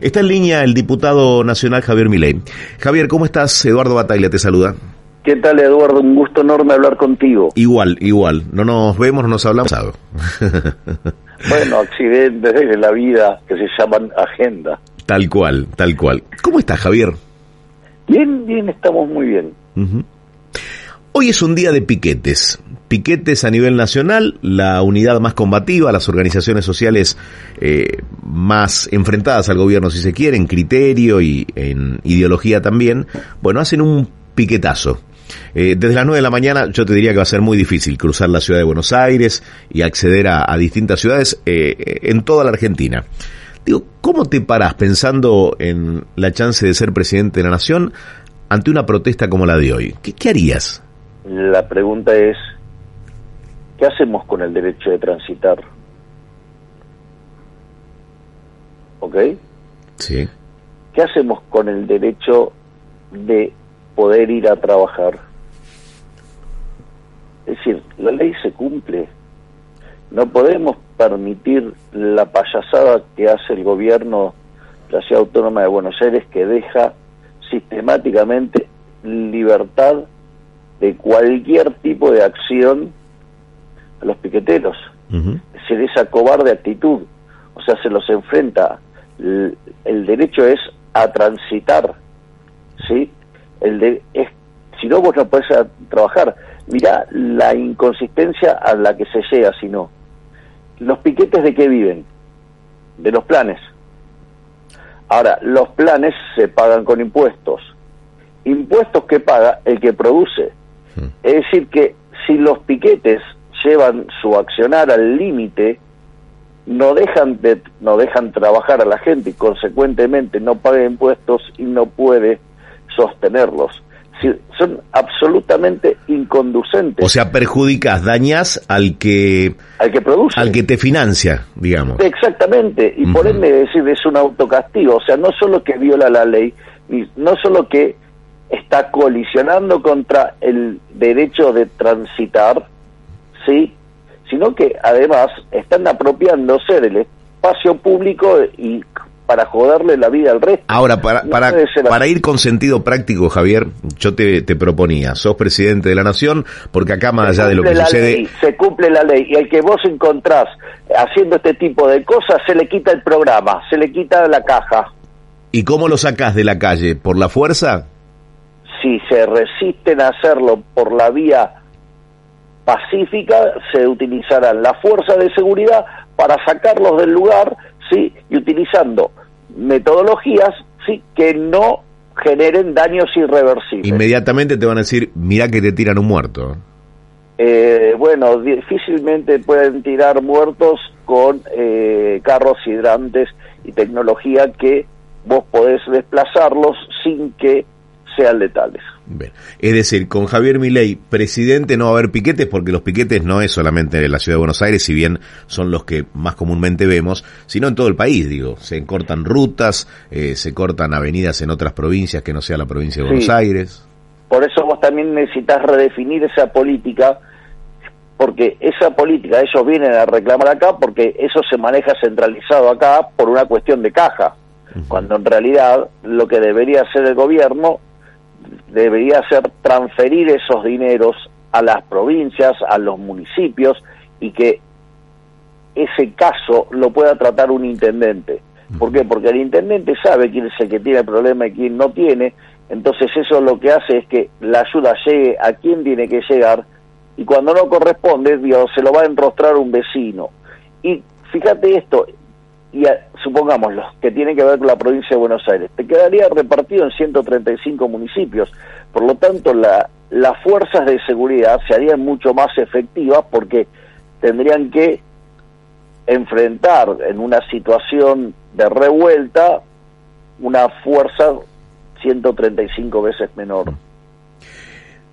Está en línea el diputado nacional Javier Milei. Javier, ¿cómo estás? Eduardo Bataglia te saluda. ¿Qué tal, Eduardo? Un gusto enorme hablar contigo. Igual, igual. No nos vemos, no nos hablamos. bueno, accidentes de la vida que se llaman agenda. Tal cual, tal cual. ¿Cómo estás, Javier? Bien, bien, estamos muy bien. Hoy es un día de piquetes. Piquetes a nivel nacional, la unidad más combativa, las organizaciones sociales eh, más enfrentadas al gobierno, si se quiere, en criterio y en ideología también, bueno, hacen un piquetazo. Eh, desde las 9 de la mañana yo te diría que va a ser muy difícil cruzar la ciudad de Buenos Aires y acceder a, distintas ciudades eh, en toda la Argentina. Digo, ¿cómo te parás pensando en la chance de ser presidente de la nación ante una protesta como la de hoy? ¿Qué, qué harías? La pregunta es, ¿qué hacemos con el derecho de transitar? ¿Ok? Sí. ¿Qué hacemos con el derecho de poder ir a trabajar? Es decir, la ley se cumple. No podemos permitir la payasada que hace el gobierno de la Ciudad Autónoma de Buenos Aires que deja sistemáticamente libertad de cualquier tipo de acción a los piqueteros. Es decir, esa cobarde actitud. O sea, se los enfrenta. El, derecho es a transitar. ¿Sí? El de, es, si no, vos no podés trabajar. Mirá la inconsistencia a la que se llega, si no. ¿Los piquetes de qué viven? De los planes. Ahora, los planes se pagan con impuestos. Impuestos que paga el que produce. Es decir, que si los piquetes llevan su accionar al límite, no dejan de, no dejan trabajar a la gente y consecuentemente no paga impuestos y no puede sostenerlos. son absolutamente inconducentes. O sea, perjudicas, dañas al que al que produce, al que te financia, digamos. Exactamente, y por ende decir es un autocastigo, o sea, no solo que viola la ley, no solo que está colisionando contra el derecho de transitar, ¿sí? sino que además están apropiándose del espacio público y para joderle la vida al resto. Ahora, para, para, para ir con sentido práctico, Javier, yo te, te, proponía, sos presidente de la Nación, porque acá más allá de lo que sucede... se cumple la ley, y el que vos encontrás haciendo este tipo de cosas, se le quita el programa, se le quita la caja. ¿Y cómo lo sacás de la calle? ¿Por la fuerza? Si se resisten a hacerlo por la vía pacífica, se utilizarán la fuerza de seguridad para sacarlos del lugar, sí, y utilizando metodologías, sí, que no generen daños irreversibles. Inmediatamente te van a decir, mira que te tiran un muerto. Eh, bueno, difícilmente pueden tirar muertos con eh, carros hidrantes y tecnología que vos podés desplazarlos sin que sean letales. Es decir, con Javier Milei, presidente, no va a haber piquetes, porque los piquetes no es solamente en la ciudad de Buenos Aires, si bien son los que más comúnmente vemos, sino en todo el país, digo. Se cortan rutas, eh, se cortan avenidas en otras provincias que no sea la provincia de Buenos Aires. Por eso vos también necesitas redefinir esa política, porque esa política, ellos vienen a reclamar acá, porque eso se maneja centralizado acá por una cuestión de caja, cuando en realidad lo que debería hacer el gobierno debería ser transferir esos dineros a las provincias, a los municipios y que ese caso lo pueda tratar un intendente. ¿Por qué? Porque el intendente sabe quién es el que tiene el problema y quién no tiene, entonces eso lo que hace es que la ayuda llegue a quien tiene que llegar y cuando no corresponde, Dios, se lo va a enrostrar un vecino. Y fíjate esto, y supongamos los que tienen que ver con la provincia de Buenos Aires, te quedaría repartido en 135 municipios. Por lo tanto, la, las fuerzas de seguridad se harían mucho más efectivas porque tendrían que enfrentar en una situación de revuelta una fuerza 135 veces menor.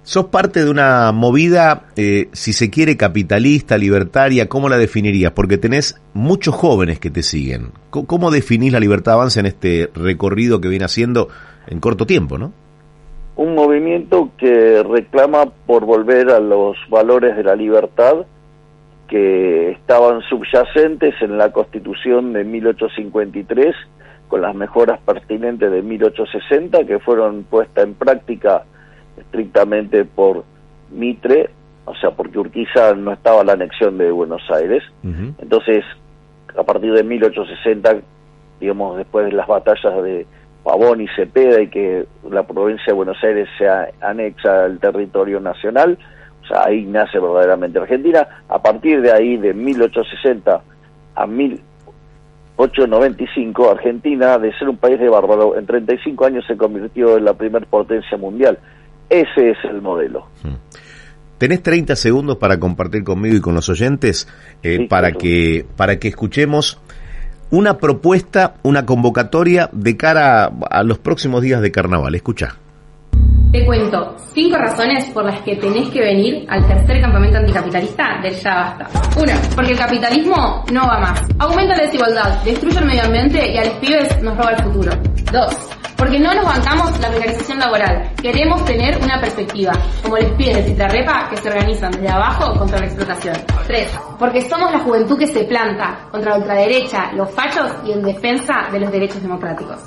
Sos parte de una movida, eh, si se quiere, capitalista, libertaria, ¿cómo la definirías? Porque tenés muchos jóvenes que te siguen. ¿Cómo, definís la libertad avance en este recorrido que viene haciendo en corto tiempo, no? Un movimiento que reclama por volver a los valores de la libertad que estaban subyacentes en la Constitución de 1853, con las mejoras pertinentes de 1860 que fueron puestas en práctica estrictamente por Mitre, o sea, porque Urquiza no estaba la anexión de Buenos Aires. Entonces, a partir de 1860, digamos, después de las batallas de Pavón y Cepeda y que la provincia de Buenos Aires se anexa al territorio nacional, o sea, ahí nace verdaderamente Argentina. A partir de ahí, de 1860 a 1895, Argentina, de ser un país de bárbaro, en 35 años se convirtió en la primer potencia mundial. Ese es el modelo. Hmm. Tenés 30 segundos para compartir conmigo y con los oyentes eh, para, que, para que escuchemos una propuesta, una convocatoria de cara a, los próximos días de carnaval. Escucha. Te cuento cinco razones por las que tenés que venir al tercer campamento anticapitalista del Ya Basta. Una, porque el capitalismo no va más. Aumenta la desigualdad, destruye el medio ambiente y a los pibes nos roba el futuro. Dos, porque no nos bancamos la precarización laboral. Queremos tener una perspectiva, como les piden de Citarrepa que se organizan desde abajo contra la explotación. 3. Porque somos la juventud que se planta contra la ultraderecha, los fachos y en defensa de los derechos democráticos.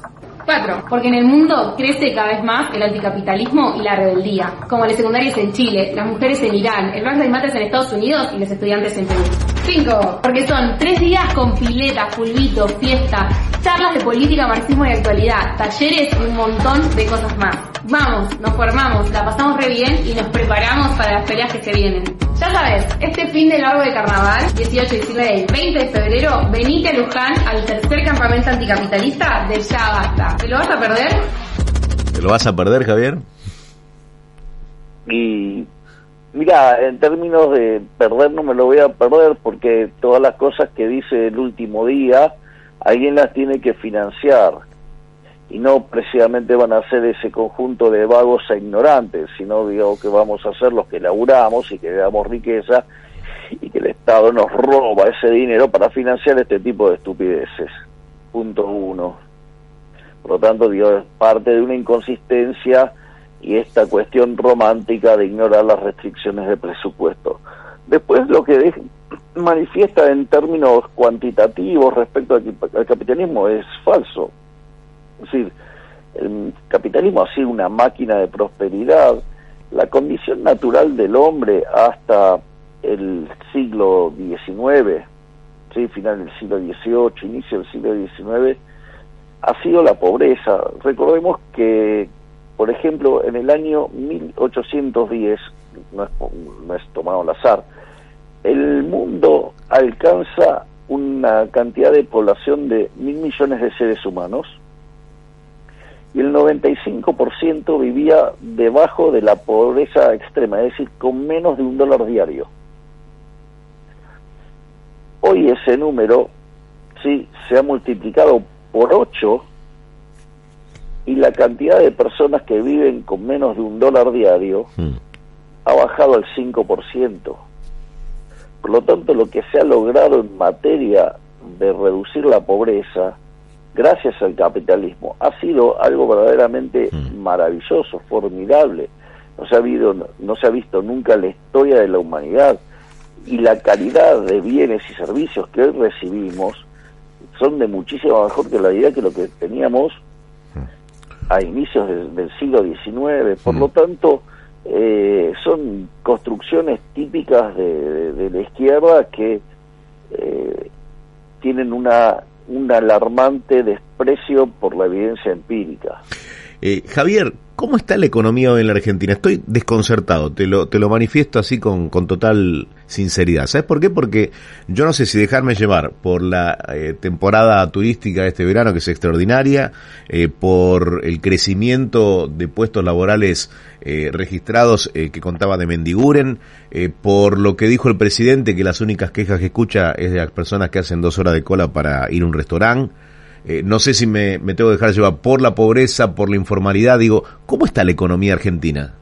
4. Porque en el mundo crece cada vez más el anticapitalismo y la rebeldía, como las secundarias en Chile, las mujeres en Irán, el Black Lives en Estados Unidos y los estudiantes en Perú. 5. Porque son tres días con pileta, fulvito, fiesta, charlas de política, marxismo y actualidad, talleres y un montón de cosas más. Vamos, nos formamos, la pasamos re bien y nos preparamos para las peleas que se vienen. Ya sabes, este fin de largo de carnaval, 18, 19 y 20 de febrero, venite a Luján al tercer campamento anticapitalista de Ya Basta. ¿Te lo vas a perder? ¿Te lo vas a perder, Javier? Y Mira, en términos de perder no me lo voy a perder porque todas las cosas que dice el último día alguien las tiene que financiar y no precisamente van a ser ese conjunto de vagos e ignorantes, sino digo que vamos a ser los que laburamos y que damos riqueza y que el Estado nos roba ese dinero para financiar este tipo de estupideces. Punto uno. Por lo tanto, digo, es parte de una inconsistencia y esta cuestión romántica de ignorar las restricciones de presupuesto. Después lo que manifiesta en términos cuantitativos respecto al, capitalismo es falso. Es decir, el capitalismo ha sido una máquina de prosperidad. La condición natural del hombre hasta el siglo XIX, ¿sí? final del siglo XVIII, inicio del siglo XIX, ha sido la pobreza. Recordemos que por ejemplo, en el año 1810, no es, no es tomado al azar, el mundo alcanza una cantidad de población de mil millones de seres humanos y el 95% vivía debajo de la pobreza extrema, es decir, con menos de un dólar diario. Hoy ese número sí se ha multiplicado por 8 y la cantidad de personas que viven con menos de un dólar diario hmm. ha bajado al 5%. Por lo tanto, lo que se ha logrado en materia de reducir la pobreza, gracias al capitalismo, ha sido algo verdaderamente hmm. maravilloso, formidable. No se, ha habido, no se ha visto nunca en la historia de la humanidad. Y la calidad de bienes y servicios que hoy recibimos son de muchísimo mejor idea que lo que teníamos a inicios del siglo XIX. Por lo tanto, eh, son construcciones típicas de, la izquierda que eh, tienen una, un alarmante desprecio por la evidencia empírica. Eh, Javier, ¿cómo está la economía hoy en la Argentina? Estoy desconcertado, te lo, te lo manifiesto así con, con total sinceridad. ¿Sabes por qué? Porque yo no sé si dejarme llevar por la eh, temporada turística de este verano, que es extraordinaria, eh, por el crecimiento de puestos laborales registrados que contaba de Mendiguren, por lo que dijo el presidente, que las únicas quejas que escucha es de las personas que hacen dos horas de cola para ir a un restaurante. Eh, no sé si me, tengo que dejar llevar por la pobreza, por la informalidad. Digo, ¿cómo está la economía argentina?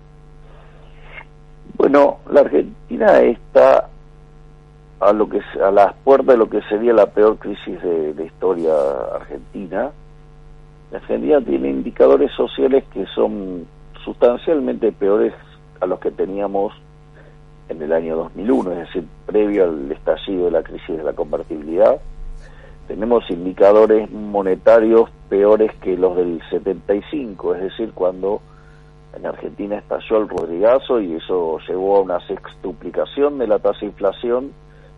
Bueno, la Argentina está a lo que a las puertas de lo que sería la peor crisis de historia argentina. La Argentina tiene indicadores sociales que son sustancialmente peores a los que teníamos en el año 2001, es decir, previo al estallido de la crisis de la convertibilidad tenemos indicadores monetarios peores que los del 75, es decir, cuando en Argentina estalló el Rodrigazo y eso llevó a una sextuplicación de la tasa de inflación,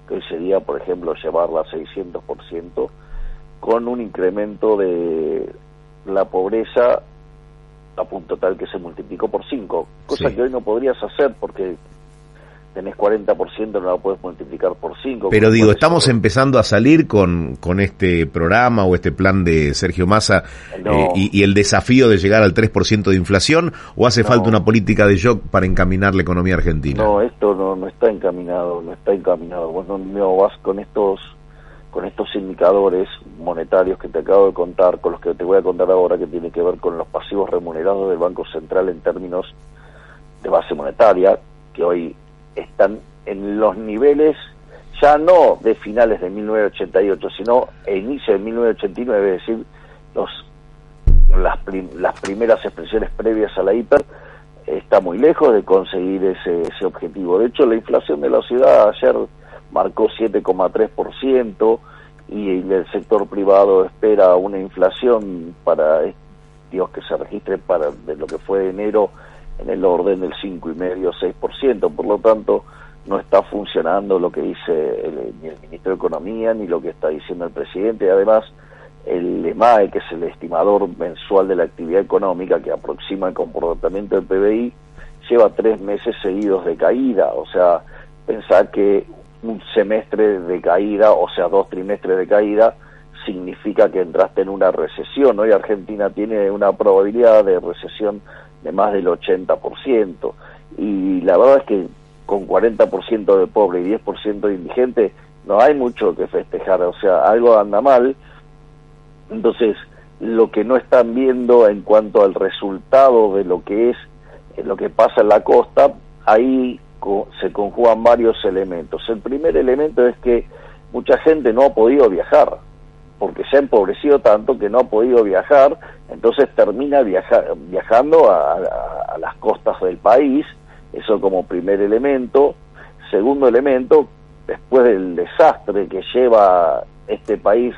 que hoy sería, por ejemplo, llevarla a 600%, con un incremento de la pobreza a punto tal que se multiplicó por 5, cosa que hoy no podrías hacer porque tenés 40%, no la puedes multiplicar por 5. Pero digo, ¿estamos empezando a salir con, con este programa o este plan de Sergio Massa eh, y, el desafío de llegar al 3% de inflación o hace falta una política de shock para encaminar la economía argentina? No, esto no, no está encaminado, no está encaminado. Vos no, vas con estos con estos indicadores monetarios que te acabo de contar, con los que te voy a contar ahora, que tiene que ver con los pasivos remunerados del Banco Central en términos de base monetaria, que hoy están en los niveles ya no de finales de 1988, sino a inicio de 1989, es decir, los, las, las primeras expresiones previas a la hiper, está muy lejos de conseguir ese, ese objetivo. De hecho, la inflación de la ciudad ayer marcó 7,3% y el sector privado espera una inflación para Dios que se registre para de lo que fue de enero en el orden del 5,5-6%. Por lo tanto, no está funcionando lo que dice el, ni el ministro de Economía ni lo que está diciendo el presidente. Además, el EMAE, que es el estimador mensual de la actividad económica que aproxima el comportamiento del PBI, lleva tres meses seguidos de caída. O sea, pensar que un semestre de caída, o sea, dos trimestres de caída, significa que entraste en una recesión. Hoy Argentina tiene una probabilidad de recesión de más del 80%. Y la verdad es que con 40% de pobre y 10% de indigente no hay mucho que festejar, o sea, algo anda mal. Entonces, lo que no están viendo en cuanto al resultado de lo que es eh, lo que pasa en la costa, ahí se conjugan varios elementos. El primer elemento es que mucha gente no ha podido viajar porque se ha empobrecido tanto que no ha podido viajar, entonces termina viajando a, las costas del país, eso como primer elemento. Segundo elemento, después del desastre que lleva este país,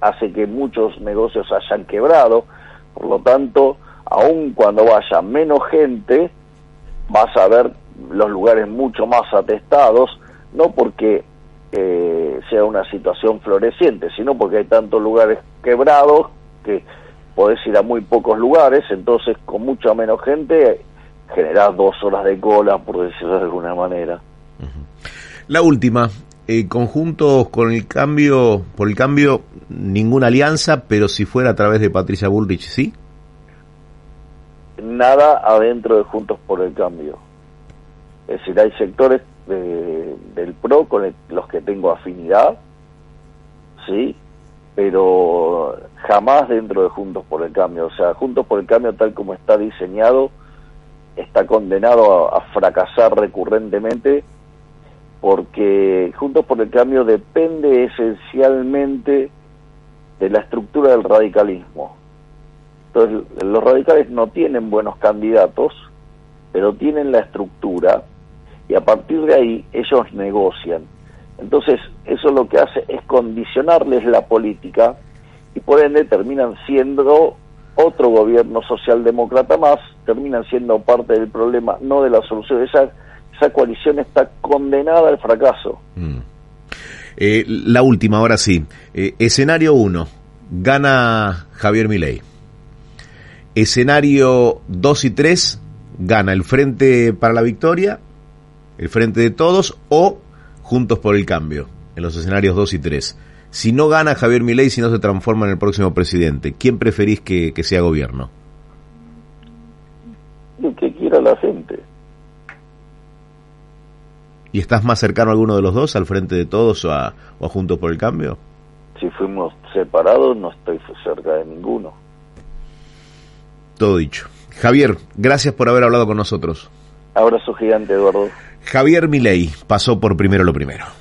hace que muchos negocios hayan quebrado, por lo tanto, aun cuando vaya menos gente, vas a ver los lugares mucho más atestados, no porque eh, sea una situación floreciente, sino porque hay tantos lugares quebrados que podés ir a muy pocos lugares, entonces con mucha menos gente generás dos horas de cola, por decirlo de alguna manera. La última, eh, conjuntos con el cambio, por el cambio, ninguna alianza, pero si fuera a través de Patricia Bullrich, ¿sí? Nada adentro de Juntos por el Cambio. Es decir, hay sectores del PRO con los que tengo afinidad, ¿sí? Pero jamás dentro de Juntos por el Cambio. O sea, Juntos por el Cambio tal como está diseñado está condenado a, fracasar recurrentemente porque Juntos por el Cambio depende esencialmente de la estructura del radicalismo. Entonces, los radicales no tienen buenos candidatos, pero tienen la estructura y a partir de ahí ellos negocian. Entonces, eso lo que hace es condicionarles la política y por ende terminan siendo otro gobierno socialdemócrata más, terminan siendo parte del problema, no de la solución. Esa, esa coalición está condenada al fracaso. Mm. Eh, la última, ahora sí. Eh, escenario 1, gana Javier Milei. Escenario 2 y 3, gana el Frente para la Victoria el Frente de Todos o Juntos por el Cambio, en los escenarios 2 y 3. Si no gana Javier Milei, si no se transforma en el próximo presidente, ¿quién preferís que, sea gobierno? Lo que quiera la gente. ¿Y estás más cercano a alguno de los dos, al Frente de Todos o a, o a Juntos por el Cambio? Si fuimos separados, no estoy cerca de ninguno. Todo dicho. Javier, gracias por haber hablado con nosotros. Abrazo gigante, Eduardo. Javier Milei pasó por primero lo primero.